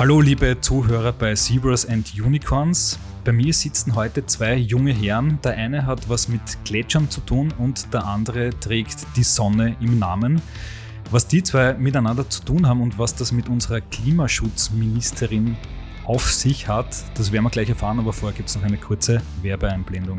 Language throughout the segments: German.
Hallo liebe Zuhörer bei Zebras and Unicorns. Bei mir sitzen heute zwei junge Herren. Der eine hat was mit Gletschern zu tun und der andere trägt die Sonne im Namen. Was die zwei miteinander zu tun haben und was das mit unserer Klimaschutzministerin auf sich hat, das werden wir gleich erfahren, aber vorher gibt es noch eine kurze Werbeeinblendung.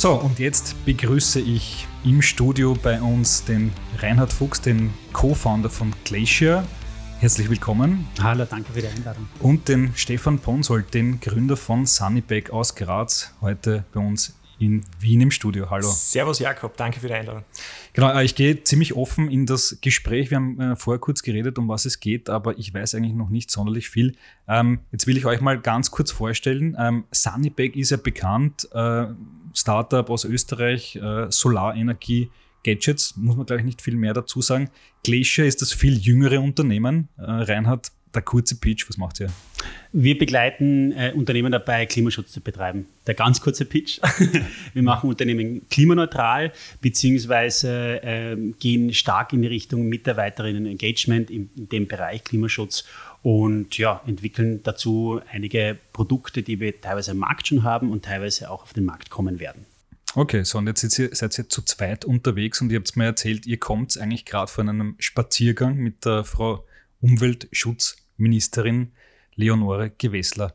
So, und jetzt begrüße ich im Studio bei uns den Reinhard Fuchs, den Co-Founder von Glacier. Herzlich willkommen. Hallo, danke für die Einladung. Und den Stefan Ponsold, den Gründer von Sunnyback aus Graz, heute bei uns in Wien im Studio. Hallo. Servus Jakob, danke für die Einladung. Genau, äh, ich gehe ziemlich offen in das Gespräch. Wir haben äh, vorher kurz geredet, um was es geht, aber ich weiß eigentlich noch nicht sonderlich viel. Ähm, jetzt will ich euch mal ganz kurz vorstellen. Ähm, Sunnyback ist ja bekannt. Startup aus Österreich, äh, Solarenergie, Gadgets, muss man glaube ich nicht viel mehr dazu sagen. Glacier ist das viel jüngere Unternehmen. Äh, Reinhard, der kurze Pitch, was macht ihr? Wir begleiten äh, Unternehmen dabei, Klimaschutz zu betreiben. Der ganz kurze Pitch. wir machen Unternehmen klimaneutral, beziehungsweise äh, gehen stark in die Richtung Mitarbeiterinnen-Engagement in, in dem Bereich Klimaschutz und ja, entwickeln dazu einige Produkte, die wir teilweise am Markt schon haben und teilweise auch auf den Markt kommen werden. Okay, so und jetzt seid ihr, seid ihr zu zweit unterwegs und ihr habt mir erzählt, ihr kommt eigentlich gerade von einem Spaziergang mit der Frau Umweltschutzministerin Leonore Gewessler.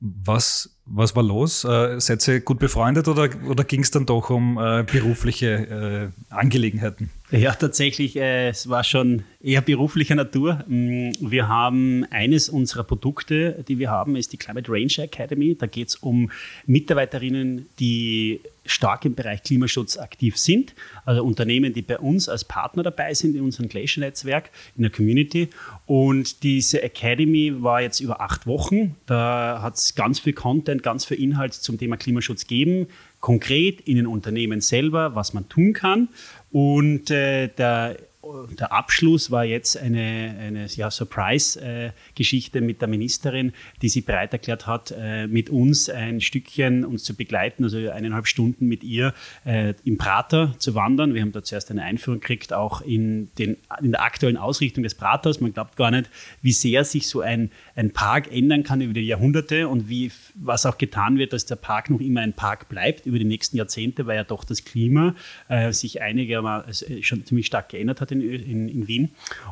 Was, was war los? Äh, seid ihr gut befreundet oder, oder ging es dann doch um äh, berufliche äh, Angelegenheiten? Ja, tatsächlich, äh, es war schon eher beruflicher Natur. Mm, wir haben eines unserer Produkte, die wir haben, ist die Climate Range Academy. Da geht es um Mitarbeiterinnen, die stark im Bereich Klimaschutz aktiv sind, also Unternehmen, die bei uns als Partner dabei sind in unserem Glacier-Netzwerk, in der Community. Und diese Academy war jetzt über acht Wochen. Da hat es ganz viel Content, ganz viel Inhalt zum Thema Klimaschutz gegeben, konkret in den Unternehmen selber, was man tun kann. Und äh, der der Abschluss war jetzt eine, eine ja, Surprise-Geschichte mit der Ministerin, die sich bereit erklärt hat, äh, mit uns ein Stückchen uns zu begleiten, also eineinhalb Stunden mit ihr äh, im Prater zu wandern. Wir haben da zuerst eine Einführung gekriegt, auch in, den, in der aktuellen Ausrichtung des Praters. Man glaubt gar nicht, wie sehr sich so ein, ein Park ändern kann über die Jahrhunderte und wie, was auch getan wird, dass der Park noch immer ein Park bleibt über die nächsten Jahrzehnte, weil ja doch das Klima äh, sich einigermaßen äh, schon ziemlich stark geändert hat in, in, in Wien.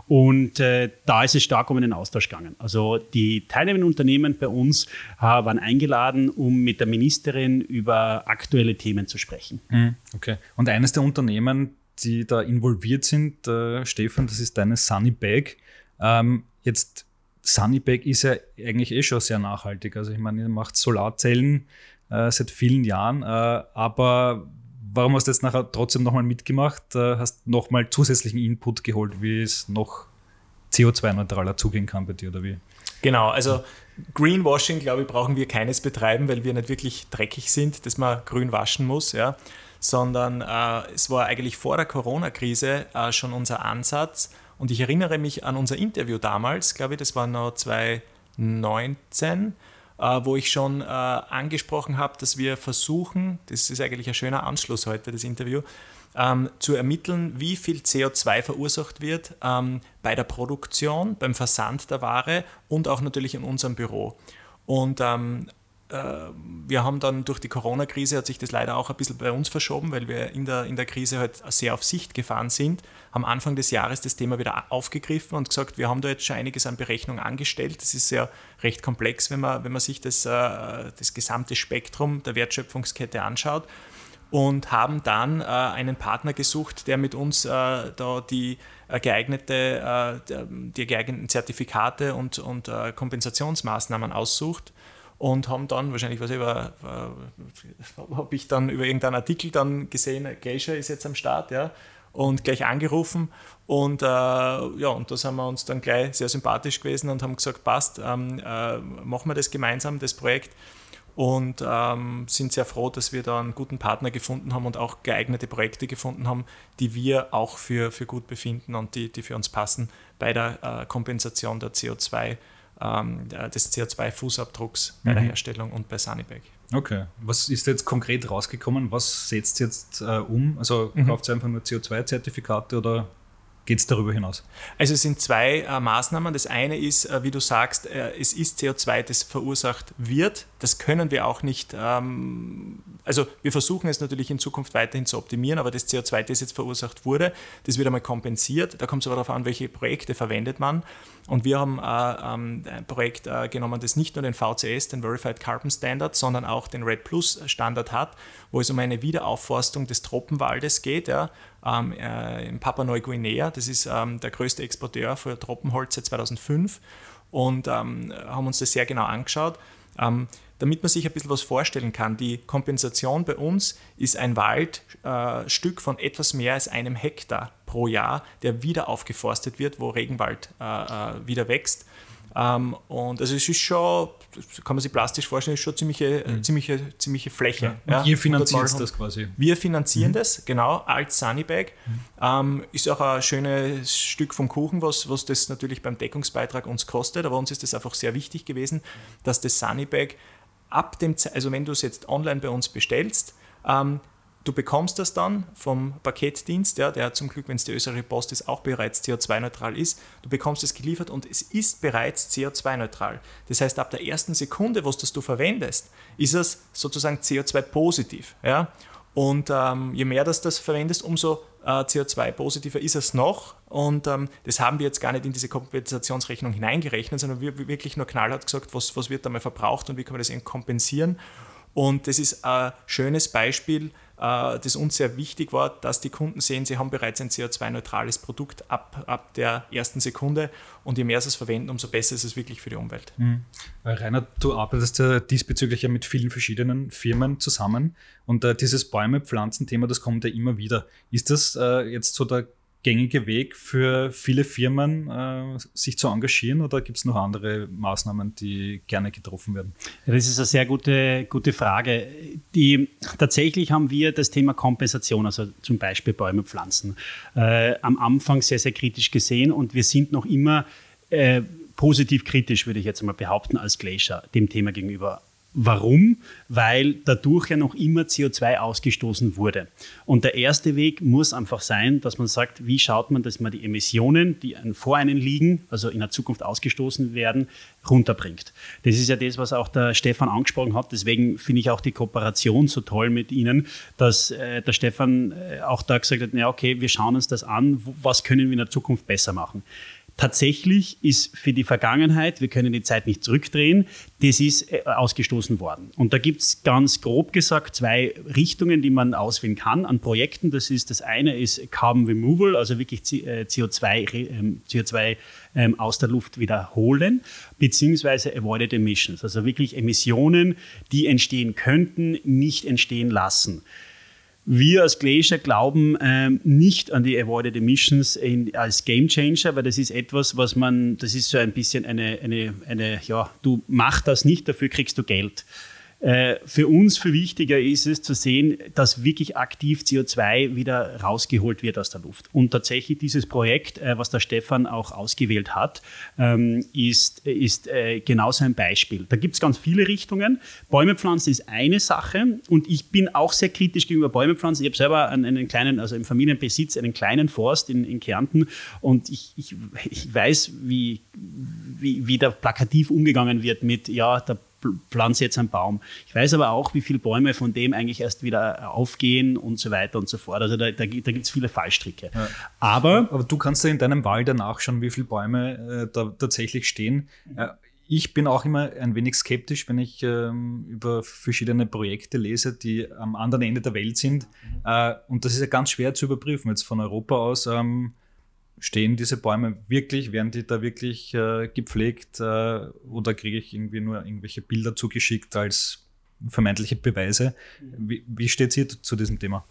Und äh, da ist es stark um einen Austausch gegangen. Also die teilnehmenden Unternehmen bei uns äh, waren eingeladen, um mit der Ministerin über aktuelle Themen zu sprechen. Mhm, okay. Und eines der Unternehmen, die da involviert sind, äh, Stefan, das ist deine Sunny Bag. Ähm, jetzt Sunnybag ist ja eigentlich eh schon sehr nachhaltig. Also ich meine, ihr macht Solarzellen äh, seit vielen Jahren, äh, aber warum hast du jetzt nachher trotzdem nochmal mitgemacht? Äh, hast nochmal zusätzlichen Input geholt, wie es noch CO2-neutraler zugehen kann bei dir oder wie? Genau, also Greenwashing, glaube ich, brauchen wir keines betreiben, weil wir nicht wirklich dreckig sind, dass man grün waschen muss, ja. Sondern äh, es war eigentlich vor der Corona-Krise äh, schon unser Ansatz. Und ich erinnere mich an unser Interview damals, glaube ich, das war noch 2019 äh, wo ich schon äh, angesprochen habe, dass wir versuchen, das ist eigentlich ein schöner Anschluss heute, das Interview, ähm, zu ermitteln, wie viel CO2 verursacht wird ähm, bei der Produktion, beim Versand der Ware und auch natürlich in unserem Büro. Und ähm, äh, wir haben dann durch die Corona-Krise hat sich das leider auch ein bisschen bei uns verschoben, weil wir in der, in der Krise halt sehr auf Sicht gefahren sind, haben Anfang des Jahres das Thema wieder aufgegriffen und gesagt, wir haben da jetzt schon einiges an Berechnungen angestellt. Das ist ja recht komplex, wenn man, wenn man sich das, äh, das gesamte Spektrum der Wertschöpfungskette anschaut. Und haben dann äh, einen Partner gesucht, der mit uns da die geeignete, die geeigneten Zertifikate und, und Kompensationsmaßnahmen aussucht und haben dann wahrscheinlich, was über, habe ich dann über irgendeinen Artikel dann gesehen, Glacier ist jetzt am Start, ja, und gleich angerufen und äh, ja, und da sind wir uns dann gleich sehr sympathisch gewesen und haben gesagt, passt, ähm, äh, machen wir das gemeinsam, das Projekt und ähm, sind sehr froh, dass wir da einen guten Partner gefunden haben und auch geeignete Projekte gefunden haben, die wir auch für, für gut befinden und die, die für uns passen bei der äh, Kompensation der CO2, ähm, des CO2-Fußabdrucks bei mhm. der Herstellung und bei Sunnybag. Okay. Was ist jetzt konkret rausgekommen? Was setzt jetzt äh, um? Also mhm. kauft ihr einfach nur CO2-Zertifikate oder geht es darüber hinaus? Also es sind zwei äh, Maßnahmen. Das eine ist, äh, wie du sagst, äh, es ist CO2, das verursacht wird. Das können wir auch nicht, ähm, also wir versuchen es natürlich in Zukunft weiterhin zu optimieren, aber das CO2, das jetzt verursacht wurde, das wird einmal kompensiert. Da kommt es aber darauf an, welche Projekte verwendet man. Und wir haben äh, ähm, ein Projekt äh, genommen, das nicht nur den VCS, den Verified Carbon Standard, sondern auch den Red Plus Standard hat, wo es um eine Wiederaufforstung des Tropenwaldes geht. Ja ähm, äh, in Papua-Neuguinea. Das ist ähm, der größte Exporteur für Tropenholz seit 2005 und ähm, haben uns das sehr genau angeschaut. Ähm, damit man sich ein bisschen was vorstellen kann, die Kompensation bei uns ist ein Waldstück äh, von etwas mehr als einem Hektar pro Jahr, der wieder aufgeforstet wird, wo Regenwald äh, äh wieder wächst. Ähm, und also es ist schon, kann man sich plastisch vorstellen, ist schon ziemliche, mhm. ziemliche, ziemliche Fläche. Ja. Und ja, ihr finanziert das quasi? Wir finanzieren mhm. das, genau, als Sunnybag. Mhm. Ähm, ist auch ein schönes Stück vom Kuchen, was, was das natürlich beim Deckungsbeitrag uns kostet, aber uns ist das einfach sehr wichtig gewesen, dass das Sunnybag ab dem, also wenn du es jetzt online bei uns bestellst, ähm, Du bekommst das dann vom Paketdienst, ja, der zum Glück, wenn es die österreichische Post ist, auch bereits CO2-neutral ist. Du bekommst es geliefert und es ist bereits CO2-neutral. Das heißt, ab der ersten Sekunde, wo du verwendest, ist es sozusagen CO2-positiv. Ja? Und ähm, je mehr das das verwendest, umso äh, CO2-positiver ist es noch. Und ähm, das haben wir jetzt gar nicht in diese Kompensationsrechnung hineingerechnet, sondern wir wirklich nur knallhart gesagt, was, was wird da mal verbraucht und wie kann man das eben kompensieren. Und das ist ein schönes Beispiel, äh, das uns sehr wichtig war, dass die Kunden sehen, sie haben bereits ein CO2-neutrales Produkt ab, ab der ersten Sekunde und je mehr sie es verwenden, umso besser ist es wirklich für die Umwelt. Mhm. Rainer, du arbeitest ja diesbezüglich ja mit vielen verschiedenen Firmen zusammen und äh, dieses Bäume-Pflanzen-Thema, das kommt ja immer wieder. Ist das äh, jetzt so der gängige Weg für viele Firmen, äh, sich zu engagieren oder gibt es noch andere Maßnahmen, die gerne getroffen werden? Das ist eine sehr gute, gute Frage. Die, tatsächlich haben wir das Thema Kompensation, also zum Beispiel Bäume pflanzen, äh, am Anfang sehr, sehr kritisch gesehen und wir sind noch immer äh, positiv kritisch, würde ich jetzt mal behaupten, als Glacier dem Thema gegenüber Warum? Weil dadurch ja noch immer CO2 ausgestoßen wurde. Und der erste Weg muss einfach sein, dass man sagt, wie schaut man, dass man die Emissionen, die vor einem liegen, also in der Zukunft ausgestoßen werden, runterbringt. Das ist ja das, was auch der Stefan angesprochen hat. Deswegen finde ich auch die Kooperation so toll mit Ihnen, dass äh, der Stefan äh, auch da gesagt hat, ja okay, wir schauen uns das an, was können wir in der Zukunft besser machen. Tatsächlich ist für die Vergangenheit, wir können die Zeit nicht zurückdrehen, das ist äh, ausgestoßen worden. Und da gibt es ganz grob gesagt zwei Richtungen, die man auswählen kann an Projekten. Das ist das eine ist Carbon Removal, also wirklich CO2, ähm, CO2 ähm, aus der Luft wiederholen, beziehungsweise Avoided Emissions, also wirklich Emissionen, die entstehen könnten, nicht entstehen lassen. Wir als Glacier glauben ähm, nicht an die Avoided Emissions in, als Game Changer, weil das ist etwas, was man, das ist so ein bisschen eine, eine, eine ja, du mach das nicht, dafür kriegst du Geld. Äh, für uns viel wichtiger ist es zu sehen, dass wirklich aktiv CO2 wieder rausgeholt wird aus der Luft. Und tatsächlich dieses Projekt, äh, was der Stefan auch ausgewählt hat, ähm, ist, ist äh, genauso ein Beispiel. Da gibt es ganz viele Richtungen. Bäume pflanzen ist eine Sache und ich bin auch sehr kritisch gegenüber Bäume pflanzen. Ich habe selber einen, einen, kleinen, also im Familienbesitz, einen kleinen Forst in, in Kärnten und ich, ich, ich weiß, wie, wie, wie da plakativ umgegangen wird mit, ja, der pflanze jetzt einen Baum. Ich weiß aber auch, wie viele Bäume von dem eigentlich erst wieder aufgehen und so weiter und so fort. Also da, da, da gibt es viele Fallstricke. Ja. Aber, aber du kannst ja in deinem Wald danach schauen, wie viele Bäume äh, da tatsächlich stehen. Äh, ich bin auch immer ein wenig skeptisch, wenn ich ähm, über verschiedene Projekte lese, die am anderen Ende der Welt sind. Äh, und das ist ja ganz schwer zu überprüfen, jetzt von Europa aus. Ähm, stehen diese Bäume wirklich, werden die da wirklich äh, gepflegt äh, oder kriege ich irgendwie nur irgendwelche Bilder zugeschickt als vermeintliche Beweise? Wie, wie steht es hier zu diesem Thema?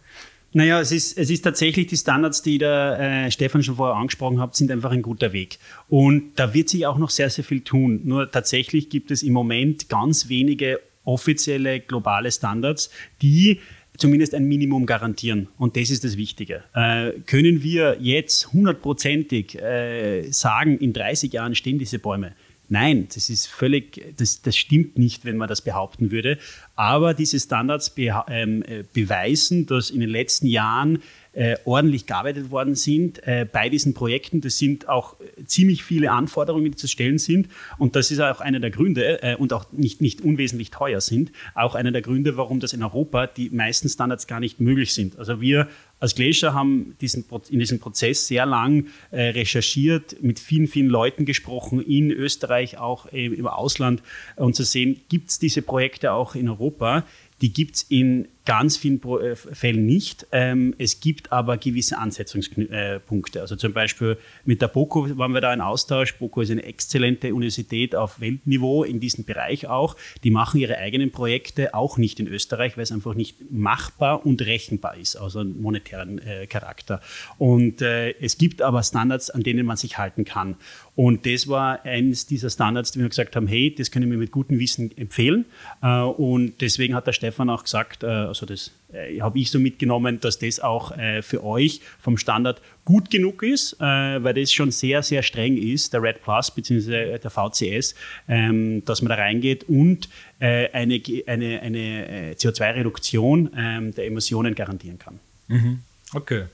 Naja, es ist, es ist tatsächlich die Standards, die der äh, Stefan schon vorher angesprochen hat, sind einfach ein guter Weg. Und da wird sich auch noch sehr, sehr viel tun. Nur tatsächlich gibt es im Moment ganz wenige offizielle globale Standards, die zumindest ein Minimum garantieren. Und das ist das Wichtige. Äh, können wir jetzt hundertprozentig äh, sagen, in 30 Jahren stehen diese Bäume? Nein, das ist völlig, das, das stimmt nicht, wenn man das behaupten würde. Aber diese Standards be, ähm, äh, beweisen, dass in den letzten Jahren äh, ordentlich gearbeitet worden sind äh, bei diesen Projekten. Das sind auch äh, ziemlich viele Anforderungen, die zu stellen sind. Und das ist auch einer der Gründe und auch nicht, nicht unwesentlich teuer sind, auch einer der Gründe, warum das in Europa die meisten Standards gar nicht möglich sind. Also wir als Glacier haben diesen, in diesem Prozess sehr lang recherchiert, mit vielen, vielen Leuten gesprochen, in Österreich, auch im Ausland, und zu sehen, gibt es diese Projekte auch in Europa. Die gibt es in ganz vielen äh, Fällen nicht. Ähm, es gibt aber gewisse Ansetzungspunkte. Also zum Beispiel mit der BOKO waren wir da in Austausch. BOKO ist eine exzellente Universität auf Weltniveau in diesem Bereich auch. Die machen ihre eigenen Projekte auch nicht in Österreich, weil es einfach nicht machbar und rechenbar ist, also einen monetären äh, Charakter. Und äh, es gibt aber Standards, an denen man sich halten kann. Und das war eines dieser Standards, die wir gesagt haben, hey, das können wir mit gutem Wissen empfehlen. Äh, und deswegen hat der Stefan auch gesagt, äh, also das äh, habe ich so mitgenommen, dass das auch für euch vom Standard gut genug ist, weil das schon sehr, sehr streng ist, der Red Plus bzw. der VCS, ähm, dass man da reingeht und eine, eine, eine CO2-Reduktion ähm, der Emissionen garantieren kann. Mhm. Okay.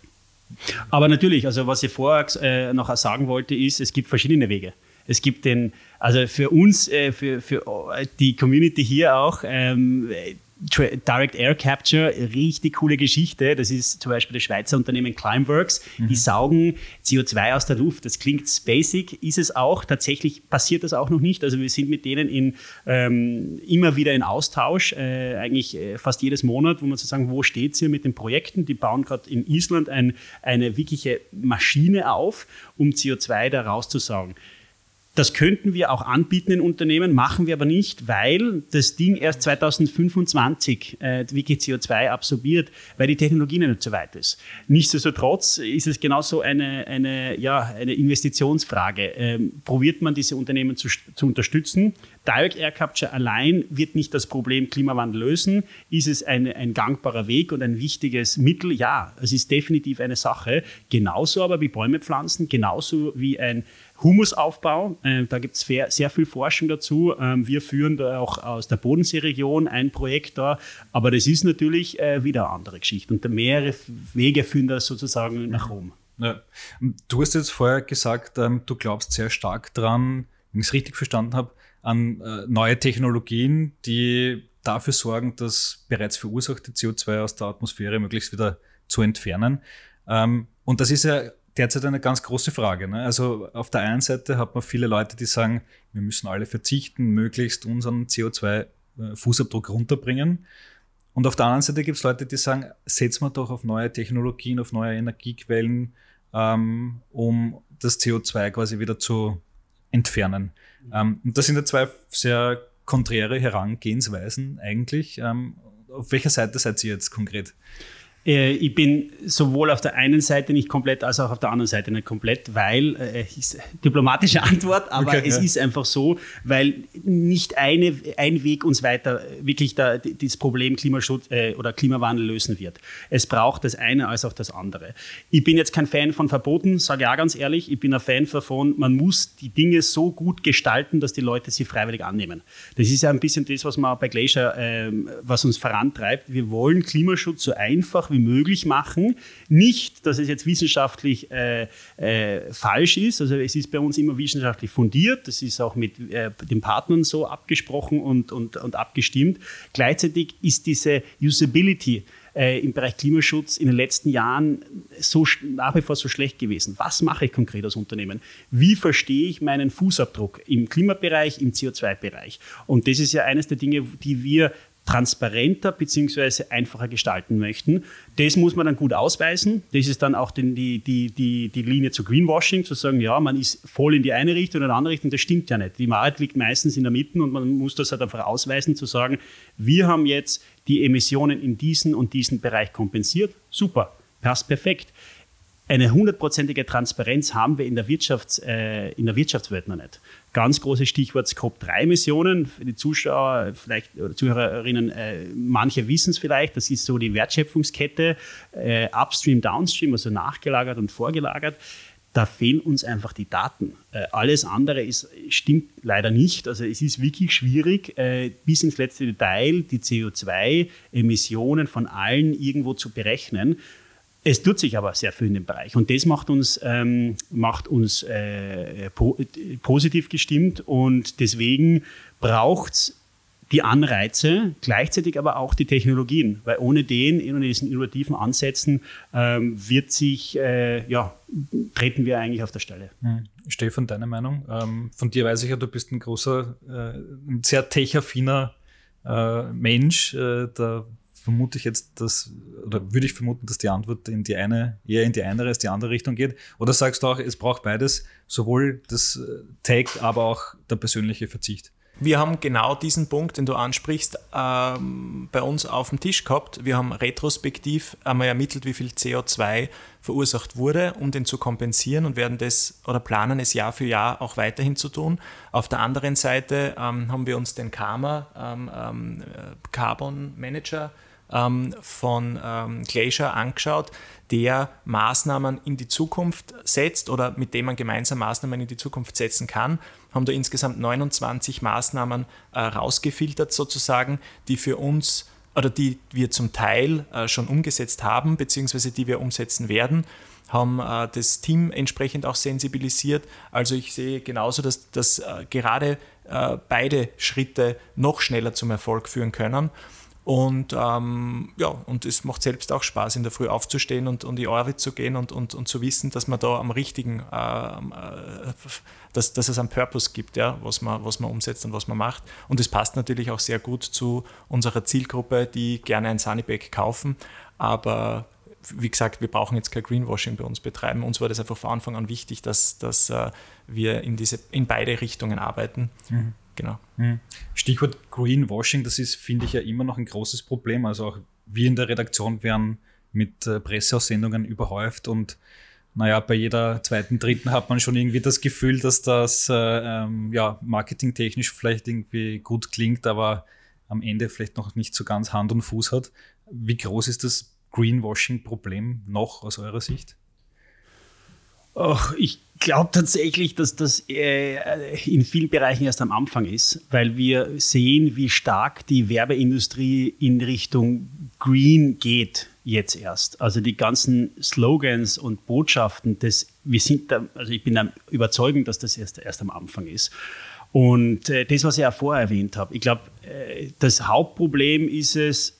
Aber natürlich, also was ich vorher äh, noch sagen wollte, ist, es gibt verschiedene Wege. Es gibt den, also für uns, äh, für, für die Community hier auch, ähm, Direct Air Capture, richtig coole Geschichte. Das ist zum Beispiel das Schweizer Unternehmen Climeworks. Mhm. Die saugen CO2 aus der Luft. Das klingt basic, ist es auch. Tatsächlich passiert das auch noch nicht. Also wir sind mit denen in, ähm, immer wieder in Austausch, äh, eigentlich äh, fast jedes Monat, wo man zu sagen, wo steht es hier mit den Projekten? Die bauen gerade in Island ein, eine wirkliche Maschine auf, um CO2 da rauszusaugen. Das könnten wir auch anbieten in Unternehmen, machen wir aber nicht, weil das Ding erst 2025 äh, wirklich CO2 absorbiert, weil die Technologie nicht so weit ist. Nichtsdestotrotz ist es genauso eine, eine, ja, eine Investitionsfrage. Ähm, probiert man diese Unternehmen zu, zu unterstützen? Direct Air Capture allein wird nicht das Problem Klimawandel lösen. Ist es eine, ein gangbarer Weg und ein wichtiges Mittel? Ja, es ist definitiv eine Sache. Genauso aber wie Bäume pflanzen, genauso wie ein Humusaufbau. Äh, da gibt es sehr, viel Forschung dazu. Ähm, wir führen da auch aus der Bodenseeregion ein Projekt da, aber das ist natürlich äh, wieder eine andere Geschichte. Und mehrere Wege führen da sozusagen nach Rom. Ja. Du hast jetzt vorher gesagt, ähm, du glaubst sehr stark dran, wenn ich es richtig verstanden habe, an äh, neue Technologien, die dafür sorgen, das bereits verursachte CO2 aus der Atmosphäre möglichst wieder zu entfernen. Ähm, und das ist ja derzeit eine ganz große Frage. Ne? Also auf der einen Seite hat man viele Leute, die sagen, wir müssen alle verzichten, möglichst unseren CO2-Fußabdruck runterbringen. Und auf der anderen Seite gibt es Leute, die sagen, setzen wir doch auf neue Technologien, auf neue Energiequellen, ähm, um das CO2 quasi wieder zu entfernen. Ähm, und das sind ja zwei sehr konträre Herangehensweisen eigentlich. Ähm, auf welcher Seite seid ihr jetzt konkret? Äh, ich bin sowohl auf der einen Seite nicht komplett, als auch auf der anderen Seite nicht komplett, weil, äh, diplomatische Antwort, aber okay, es ja. ist einfach so, weil nicht eine, ein Weg uns weiter wirklich da, das Problem Klimaschutz äh, oder Klimawandel lösen wird. Es braucht das eine als auch das andere. Ich bin jetzt kein Fan von Verboten, sage ich auch ganz ehrlich. Ich bin ein Fan davon, man muss die Dinge so gut gestalten, dass die Leute sie freiwillig annehmen. Das ist ja ein bisschen das, was man bei Glacier, äh, was uns vorantreibt. Wir wollen Klimaschutz so einfach wie möglich machen. Nicht, dass es jetzt wissenschaftlich äh, äh, falsch ist. Also es ist bei uns immer wissenschaftlich fundiert. Das ist auch mit äh, den Partnern so abgesprochen und, und, und abgestimmt. Gleichzeitig ist diese Usability äh, im Bereich Klimaschutz in den letzten Jahren so nach wie vor so schlecht gewesen. Was mache ich konkret als Unternehmen? Wie verstehe ich meinen Fußabdruck im Klimabereich, im CO2-Bereich? Und das ist ja eines der Dinge, die wir transparenter bzw. einfacher gestalten möchten. Das muss man dann gut ausweisen. Das ist dann auch die, die, die, die Linie zu Greenwashing, zu sagen, ja, man ist voll in die eine Richtung oder in die andere Richtung. Das stimmt ja nicht. Die Wahrheit liegt meistens in der Mitte und man muss das halt einfach ausweisen, zu sagen, wir haben jetzt die Emissionen in diesen und diesen Bereich kompensiert. Super, passt perfekt. Eine hundertprozentige Transparenz haben wir in der, Wirtschafts-, äh, in der Wirtschaftswelt noch nicht. Ganz großes Stichwort Scope-3-Emissionen. Für die Zuschauer vielleicht oder Zuhörerinnen, äh, manche wissen es vielleicht, das ist so die Wertschöpfungskette, äh, Upstream, Downstream, also nachgelagert und vorgelagert da fehlen uns einfach die Daten. Äh, alles andere ist, stimmt leider nicht. Also es ist wirklich schwierig, äh, bis ins letzte Detail die CO2-Emissionen von allen irgendwo zu berechnen. Es tut sich aber sehr viel in dem Bereich und das macht uns, ähm, macht uns äh, po positiv gestimmt und deswegen braucht es die Anreize, gleichzeitig aber auch die Technologien, weil ohne den, ohne diesen innovativen Ansätzen ähm, wird sich, äh, ja, treten wir eigentlich auf der Stelle. Hm. Stefan, deine Meinung? Ähm, von dir weiß ich ja, du bist ein großer, äh, ein sehr techaffiner äh, Mensch. Äh, da vermute ich jetzt, dass, oder würde ich vermuten, dass die Antwort in die eine, eher in die eine als die andere Richtung geht. Oder sagst du auch, es braucht beides, sowohl das äh, Tag, aber auch der persönliche Verzicht? Wir haben genau diesen Punkt, den du ansprichst, ähm, bei uns auf dem Tisch gehabt. Wir haben retrospektiv einmal ermittelt, wie viel CO2 verursacht wurde, um den zu kompensieren und werden das oder planen es Jahr für Jahr auch weiterhin zu tun. Auf der anderen Seite ähm, haben wir uns den Karma ähm, ähm Carbon Manager ähm, von ähm, Glacier angeschaut, der Maßnahmen in die Zukunft setzt oder mit dem man gemeinsam Maßnahmen in die Zukunft setzen kann. Haben da insgesamt 29 Maßnahmen äh, rausgefiltert sozusagen, die für uns oder die wir zum Teil äh, schon umgesetzt haben, beziehungsweise die wir umsetzen werden haben äh, das Team entsprechend auch sensibilisiert. Also ich sehe genauso, dass, dass äh, gerade äh, beide Schritte noch schneller zum Erfolg führen können. Und ähm, ja, und es macht selbst auch Spaß, in der Früh aufzustehen und, und die Arbeit zu gehen und, und, und zu wissen, dass man da am richtigen, äh, äh, dass, dass es einen Purpose gibt, ja, was, man, was man umsetzt und was man macht. Und es passt natürlich auch sehr gut zu unserer Zielgruppe, die gerne ein Sunnybag kaufen. Aber wie gesagt, wir brauchen jetzt kein Greenwashing bei uns betreiben. Uns war das einfach von Anfang an wichtig, dass, dass uh, wir in, diese, in beide Richtungen arbeiten. Mhm. Genau. Hm. Stichwort Greenwashing, das ist, finde ich, ja immer noch ein großes Problem. Also auch wir in der Redaktion werden mit äh, Presseaussendungen überhäuft und naja, bei jeder zweiten, dritten hat man schon irgendwie das Gefühl, dass das äh, ähm, ja, marketingtechnisch vielleicht irgendwie gut klingt, aber am Ende vielleicht noch nicht so ganz Hand und Fuß hat. Wie groß ist das Greenwashing-Problem noch aus eurer Sicht? Ach, ich glaube tatsächlich, dass das äh, in vielen Bereichen erst am Anfang ist, weil wir sehen, wie stark die Werbeindustrie in Richtung Green geht jetzt erst. Also die ganzen Slogans und Botschaften, das, wir sind da, also ich bin der Überzeugung, dass das erst, erst am Anfang ist. Und äh, das, was ich ja vorher erwähnt habe, ich glaube, äh, das Hauptproblem ist es,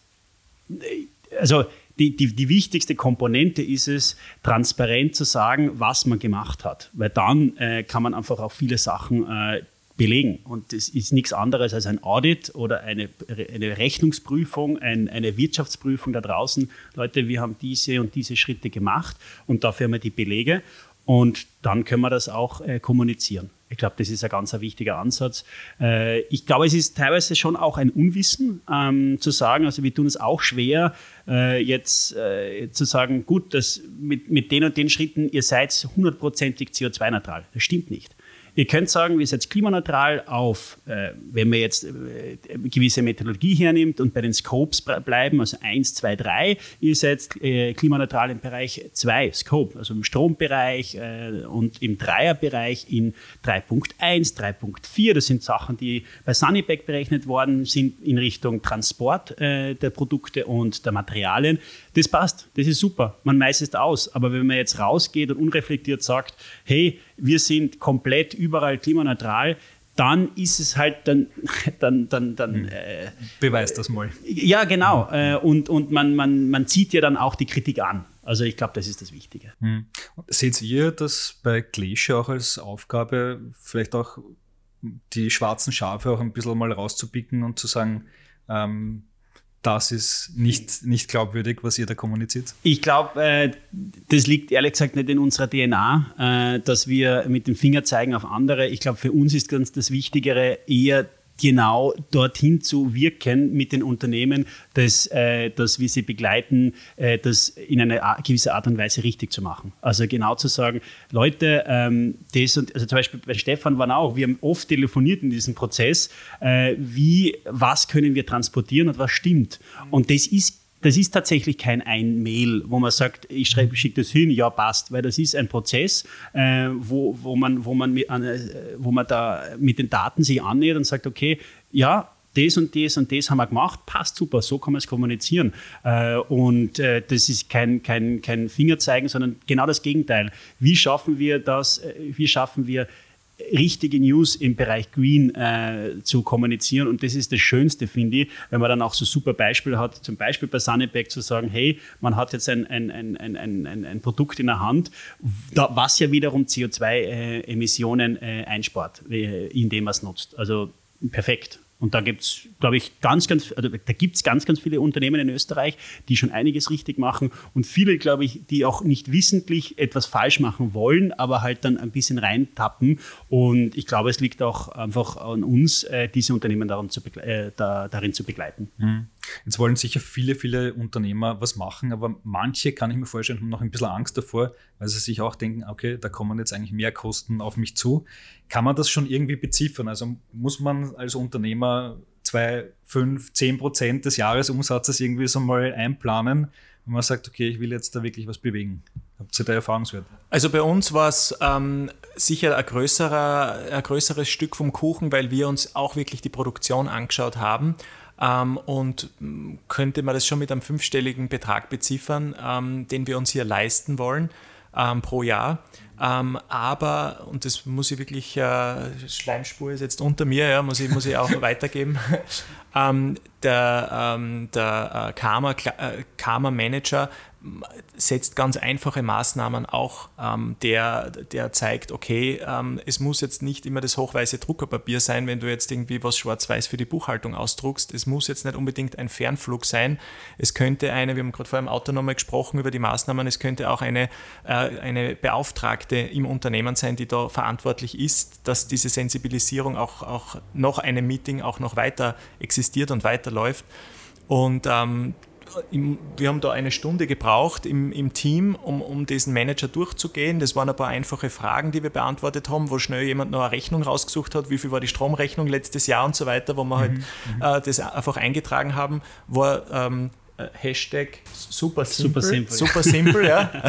äh, also die, die, die wichtigste Komponente ist es, transparent zu sagen, was man gemacht hat. Weil dann äh, kann man einfach auch viele Sachen äh, belegen. Und das ist nichts anderes als ein Audit oder eine, eine Rechnungsprüfung, ein, eine Wirtschaftsprüfung da draußen. Leute, wir haben diese und diese Schritte gemacht und dafür haben wir die Belege. Und dann können wir das auch äh, kommunizieren. Ich glaube, das ist ein ganz ein wichtiger Ansatz. Äh, ich glaube, es ist teilweise schon auch ein Unwissen ähm, zu sagen, also wir tun es auch schwer, äh, jetzt äh, zu sagen, gut, das mit, mit den und den Schritten, ihr seid hundertprozentig CO2-neutral. Das stimmt nicht. Ihr könnt sagen, wir sind klimaneutral auf, äh, wenn man jetzt äh, gewisse Methodologie hernimmt und bei den Scopes bleiben, also 1, 2, 3, ihr seid äh, klimaneutral im Bereich 2 Scope, also im Strombereich äh, und im Dreierbereich in 3.1, 3.4. Das sind Sachen, die bei Sunnyback berechnet worden sind in Richtung Transport äh, der Produkte und der Materialien. Das passt, das ist super. Man meistert aus. Aber wenn man jetzt rausgeht und unreflektiert sagt, hey, wir sind komplett überall klimaneutral, dann ist es halt dann, dann, dann, dann hm. äh, beweis das mal. Ja, genau. Äh, und und man, man, man zieht ja dann auch die Kritik an. Also ich glaube, das ist das Wichtige. Hm. Seht ihr das bei Glacier auch als Aufgabe, vielleicht auch die schwarzen Schafe auch ein bisschen mal rauszupicken und zu sagen, ähm, das ist nicht, nicht glaubwürdig, was ihr da kommuniziert? Ich glaube, äh, das liegt ehrlich gesagt nicht in unserer DNA, äh, dass wir mit dem Finger zeigen auf andere. Ich glaube, für uns ist ganz das Wichtigere eher genau dorthin zu wirken mit den Unternehmen, dass, äh, dass wir sie begleiten, äh, das in einer gewissen Art und Weise richtig zu machen. Also genau zu sagen, Leute, ähm, das und also zum Beispiel bei Stefan waren auch, wir haben oft telefoniert in diesem Prozess, äh, wie, was können wir transportieren und was stimmt. Und das ist das ist tatsächlich kein Ein-Mail, wo man sagt, ich schicke das hin, ja, passt, weil das ist ein Prozess, äh, wo, wo, man, wo, man mit, äh, wo man da mit den Daten sich annähert und sagt, okay, ja, das und das und das haben wir gemacht, passt super, so kann man es kommunizieren. Äh, und äh, das ist kein, kein, kein Fingerzeigen, sondern genau das Gegenteil. Wie schaffen wir das, wie schaffen wir richtige News im Bereich Green äh, zu kommunizieren. Und das ist das Schönste, finde ich, wenn man dann auch so super Beispiele hat, zum Beispiel bei Sunnyback zu sagen, hey, man hat jetzt ein, ein, ein, ein, ein, ein Produkt in der Hand, da, was ja wiederum CO2-Emissionen äh, äh, einspart, äh, indem man es nutzt. Also perfekt. Und da gibt es, glaube ich, ganz, ganz, also da gibt es ganz, ganz viele Unternehmen in Österreich, die schon einiges richtig machen und viele, glaube ich, die auch nicht wissentlich etwas falsch machen wollen, aber halt dann ein bisschen reintappen. Und ich glaube, es liegt auch einfach an uns, äh, diese Unternehmen daran zu äh, da, darin zu begleiten. Mhm. Jetzt wollen sicher viele, viele Unternehmer was machen, aber manche, kann ich mir vorstellen, haben noch ein bisschen Angst davor, weil sie sich auch denken, okay, da kommen jetzt eigentlich mehr Kosten auf mich zu. Kann man das schon irgendwie beziffern? Also muss man als Unternehmer zwei, fünf, zehn Prozent des Jahresumsatzes irgendwie so mal einplanen, wenn man sagt, okay, ich will jetzt da wirklich was bewegen? Habt ihr da Erfahrungswerte? Also bei uns war es ähm, sicher ein, größerer, ein größeres Stück vom Kuchen, weil wir uns auch wirklich die Produktion angeschaut haben. Ähm, und könnte man das schon mit einem fünfstelligen Betrag beziffern, ähm, den wir uns hier leisten wollen ähm, pro Jahr. Ähm, aber, und das muss ich wirklich, äh, Schleimspur ist jetzt unter mir, ja, muss, ich, muss ich auch weitergeben. ähm, der ähm, der äh, Karma, äh, Karma Manager setzt ganz einfache Maßnahmen auch, ähm, der, der zeigt, okay, ähm, es muss jetzt nicht immer das hochweiße Druckerpapier sein, wenn du jetzt irgendwie was schwarz-weiß für die Buchhaltung ausdruckst. Es muss jetzt nicht unbedingt ein Fernflug sein. Es könnte eine, wir haben gerade vor einem Auto nochmal gesprochen über die Maßnahmen, es könnte auch eine, äh, eine Beauftragte im Unternehmen sein, die da verantwortlich ist, dass diese Sensibilisierung auch, auch noch einem Meeting auch noch weiter existiert und weiterläuft. Und ähm, wir haben da eine Stunde gebraucht im, im Team, um, um diesen Manager durchzugehen. Das waren ein paar einfache Fragen, die wir beantwortet haben, wo schnell jemand noch eine Rechnung rausgesucht hat, wie viel war die Stromrechnung letztes Jahr und so weiter, wo wir halt, mhm, halt äh, das einfach eingetragen haben, war ähm, äh, Hashtag super simple, super simple, super simple ja,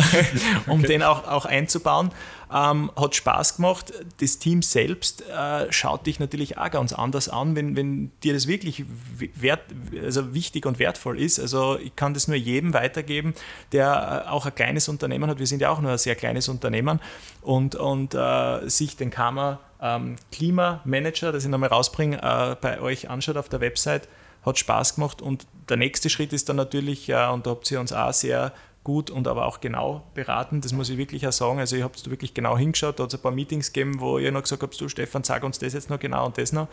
um okay. den auch, auch einzubauen. Ähm, hat Spaß gemacht. Das Team selbst äh, schaut dich natürlich auch ganz anders an, wenn, wenn dir das wirklich wert, also wichtig und wertvoll ist. Also ich kann das nur jedem weitergeben, der äh, auch ein kleines Unternehmen hat. Wir sind ja auch nur ein sehr kleines Unternehmen und, und äh, sich den Karma ähm, Klimamanager, das ich nochmal rausbringe, äh, bei euch anschaut auf der Website, hat Spaß gemacht. Und der nächste Schritt ist dann natürlich, ja, und da habt ihr uns auch sehr gut und aber auch genau beraten. Das muss ich wirklich auch sagen. Also, ich habe wirklich genau hingeschaut. Da hat es ein paar Meetings gegeben, wo ihr noch gesagt habt: Du, Stefan, sag uns das jetzt noch genau und das noch.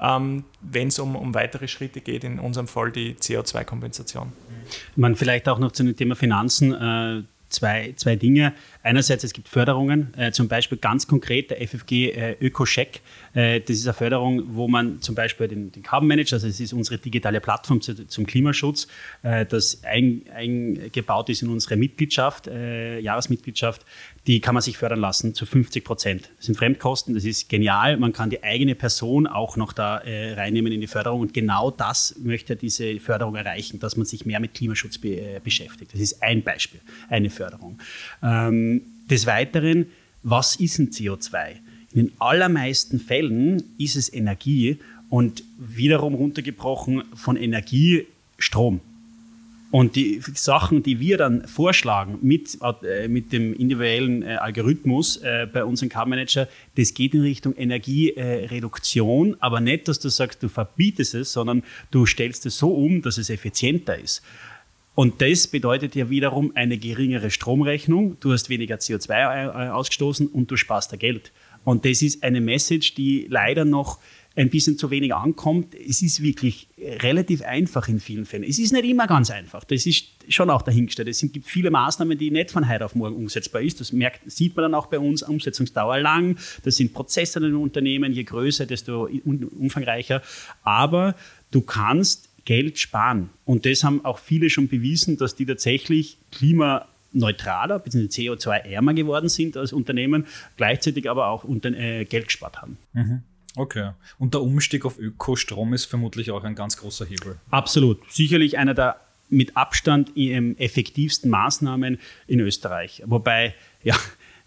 Ähm, Wenn es um, um weitere Schritte geht, in unserem Fall die CO2-Kompensation. Man vielleicht auch noch zu dem Thema Finanzen. Äh zwei, zwei Dinge. Einerseits, es gibt Förderungen, äh, zum Beispiel ganz konkret der FFG äh, Öko-Check. Äh, das ist eine Förderung, wo man zum Beispiel den, den Carbon Manager, also es ist unsere digitale Plattform zu, zum Klimaschutz, äh, das ein, eingebaut ist in unsere Mitgliedschaft, äh, Jahresmitgliedschaft, die kann man sich fördern lassen zu 50 Prozent. Das sind Fremdkosten, das ist genial. Man kann die eigene Person auch noch da äh, reinnehmen in die Förderung und genau das möchte diese Förderung erreichen, dass man sich mehr mit Klimaschutz be beschäftigt. Das ist ein Beispiel, eine Förderung. Ähm, des Weiteren, was ist ein CO2? In den allermeisten Fällen ist es Energie und wiederum runtergebrochen von Energie Strom. Und die Sachen, die wir dann vorschlagen mit, äh, mit dem individuellen äh, Algorithmus äh, bei unserem Car-Manager, das geht in Richtung Energiereduktion, aber nicht, dass du sagst, du verbietest es, sondern du stellst es so um, dass es effizienter ist. Und das bedeutet ja wiederum eine geringere Stromrechnung, du hast weniger CO2 ausgestoßen und du sparst da Geld. Und das ist eine Message, die leider noch ein bisschen zu wenig ankommt. Es ist wirklich relativ einfach in vielen Fällen. Es ist nicht immer ganz einfach. Das ist schon auch dahingestellt. Es gibt viele Maßnahmen, die nicht von heute auf morgen umsetzbar ist. Das merkt, sieht man dann auch bei uns. Umsetzungsdauer lang. Das sind Prozesse in den Unternehmen. Je größer, desto umfangreicher. Aber du kannst Geld sparen. Und das haben auch viele schon bewiesen, dass die tatsächlich klimaneutraler bzw. CO2-ärmer geworden sind als Unternehmen, gleichzeitig aber auch äh, Geld gespart haben. Mhm. Okay. Und der Umstieg auf Ökostrom ist vermutlich auch ein ganz großer Hebel. Absolut. Sicherlich einer der mit Abstand effektivsten Maßnahmen in Österreich. Wobei, ja,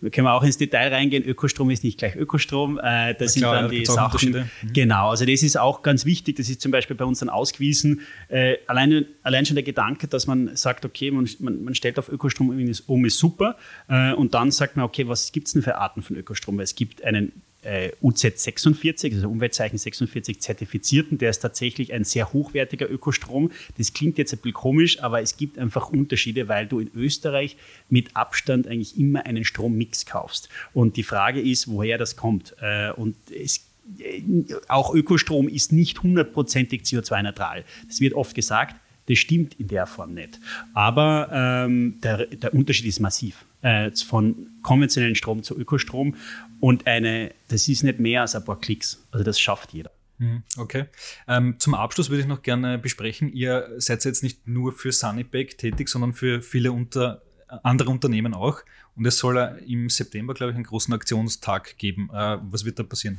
da können wir auch ins Detail reingehen. Ökostrom ist nicht gleich Ökostrom. Äh, das sind dann die Sachen. Mhm. Genau, also das ist auch ganz wichtig. Das ist zum Beispiel bei uns dann ausgewiesen. Äh, allein, allein schon der Gedanke, dass man sagt, okay, man, man, man stellt auf Ökostrom um, ist super. Äh, und dann sagt man, okay, was gibt es denn für Arten von Ökostrom? Weil es gibt einen äh, UZ46, also Umweltzeichen 46 zertifizierten. Der ist tatsächlich ein sehr hochwertiger Ökostrom. Das klingt jetzt ein bisschen komisch, aber es gibt einfach Unterschiede, weil du in Österreich mit Abstand eigentlich immer einen Strommix kaufst. Und die Frage ist, woher das kommt. Äh, und es äh, auch Ökostrom ist nicht hundertprozentig CO2-neutral. Das wird oft gesagt, das stimmt in der Form nicht. Aber ähm, der, der Unterschied ist massiv äh, von konventionellen Strom zu Ökostrom. Und eine, das ist nicht mehr als ein paar Klicks. Also das schafft jeder. Mhm, okay. Ähm, zum Abschluss würde ich noch gerne besprechen, ihr seid jetzt nicht nur für Sunnyback tätig, sondern für viele unter, andere Unternehmen auch. Und es soll im September, glaube ich, einen großen Aktionstag geben. Äh, was wird da passieren?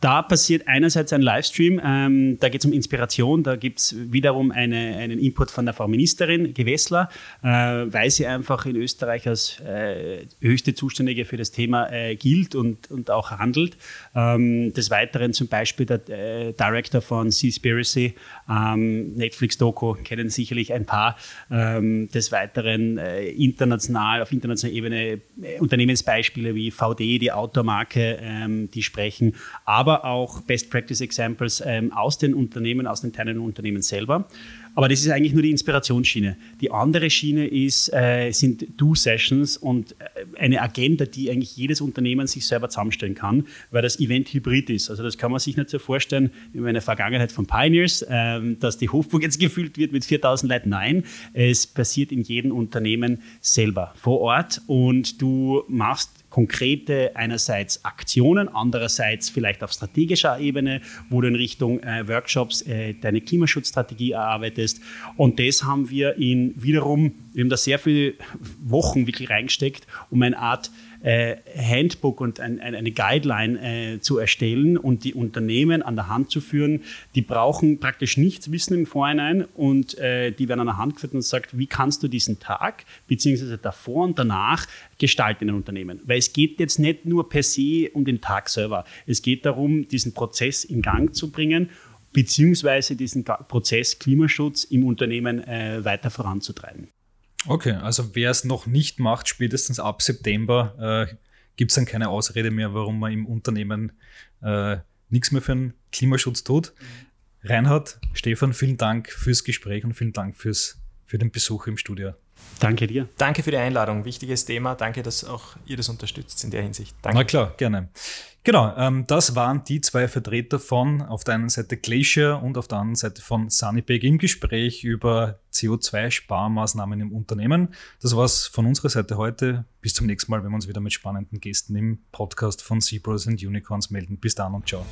Da passiert einerseits ein Livestream, ähm, da geht es um Inspiration, da gibt es wiederum eine, einen Input von der Frau Ministerin Gewessler, äh, weil sie einfach in Österreich als äh, höchste Zuständige für das Thema äh, gilt und, und auch handelt. Ähm, des Weiteren zum Beispiel der äh, Director von Seaspiracy, ähm, Netflix-Doku, kennen sicherlich ein paar. Ähm, des Weiteren äh, international, auf internationaler Ebene äh, Unternehmensbeispiele wie VD, die Automarke, ähm, die sprechen, aber auch Best Practice Examples ähm, aus den Unternehmen, aus den kleinen Unternehmen selber. Aber das ist eigentlich nur die Inspirationsschiene. Die andere Schiene ist, äh, sind Do-Sessions und äh, eine Agenda, die eigentlich jedes Unternehmen sich selber zusammenstellen kann, weil das Event hybrid ist. Also das kann man sich nicht so vorstellen in einer Vergangenheit von Pioneers, äh, dass die Hofburg jetzt gefüllt wird mit 4000 Leuten. Nein, es passiert in jedem Unternehmen selber vor Ort und du machst konkrete einerseits Aktionen, andererseits vielleicht auf strategischer Ebene, wo du in Richtung äh, Workshops äh, deine Klimaschutzstrategie erarbeitest. Und das haben wir in wiederum, wir haben da sehr viele Wochen wirklich reingesteckt, um eine Art äh, Handbook und ein, ein, eine Guideline äh, zu erstellen und die Unternehmen an der Hand zu führen. Die brauchen praktisch nichts wissen im Vorhinein und äh, die werden an der Hand geführt und sagt, wie kannst du diesen Tag beziehungsweise davor und danach gestalten in einem Unternehmen. Weil es geht jetzt nicht nur per se um den Tag selber. Es geht darum, diesen Prozess in Gang zu bringen beziehungsweise diesen Prozess Klimaschutz im Unternehmen äh, weiter voranzutreiben. Okay, also wer es noch nicht macht, spätestens ab September äh, gibt es dann keine Ausrede mehr, warum man im Unternehmen äh, nichts mehr für den Klimaschutz tut. Reinhard, Stefan, vielen Dank fürs Gespräch und vielen Dank fürs, für den Besuch im Studio. Danke dir. Danke für die Einladung. Wichtiges Thema. Danke, dass auch ihr das unterstützt in der Hinsicht. Danke. Na klar, gerne. Genau, ähm, das waren die zwei Vertreter von auf der einen Seite Glacier und auf der anderen Seite von Sunnybag im Gespräch über CO2-Sparmaßnahmen im Unternehmen. Das war's von unserer Seite heute. Bis zum nächsten Mal, wenn wir uns wieder mit spannenden Gästen im Podcast von Zebras and Unicorns melden. Bis dann und ciao.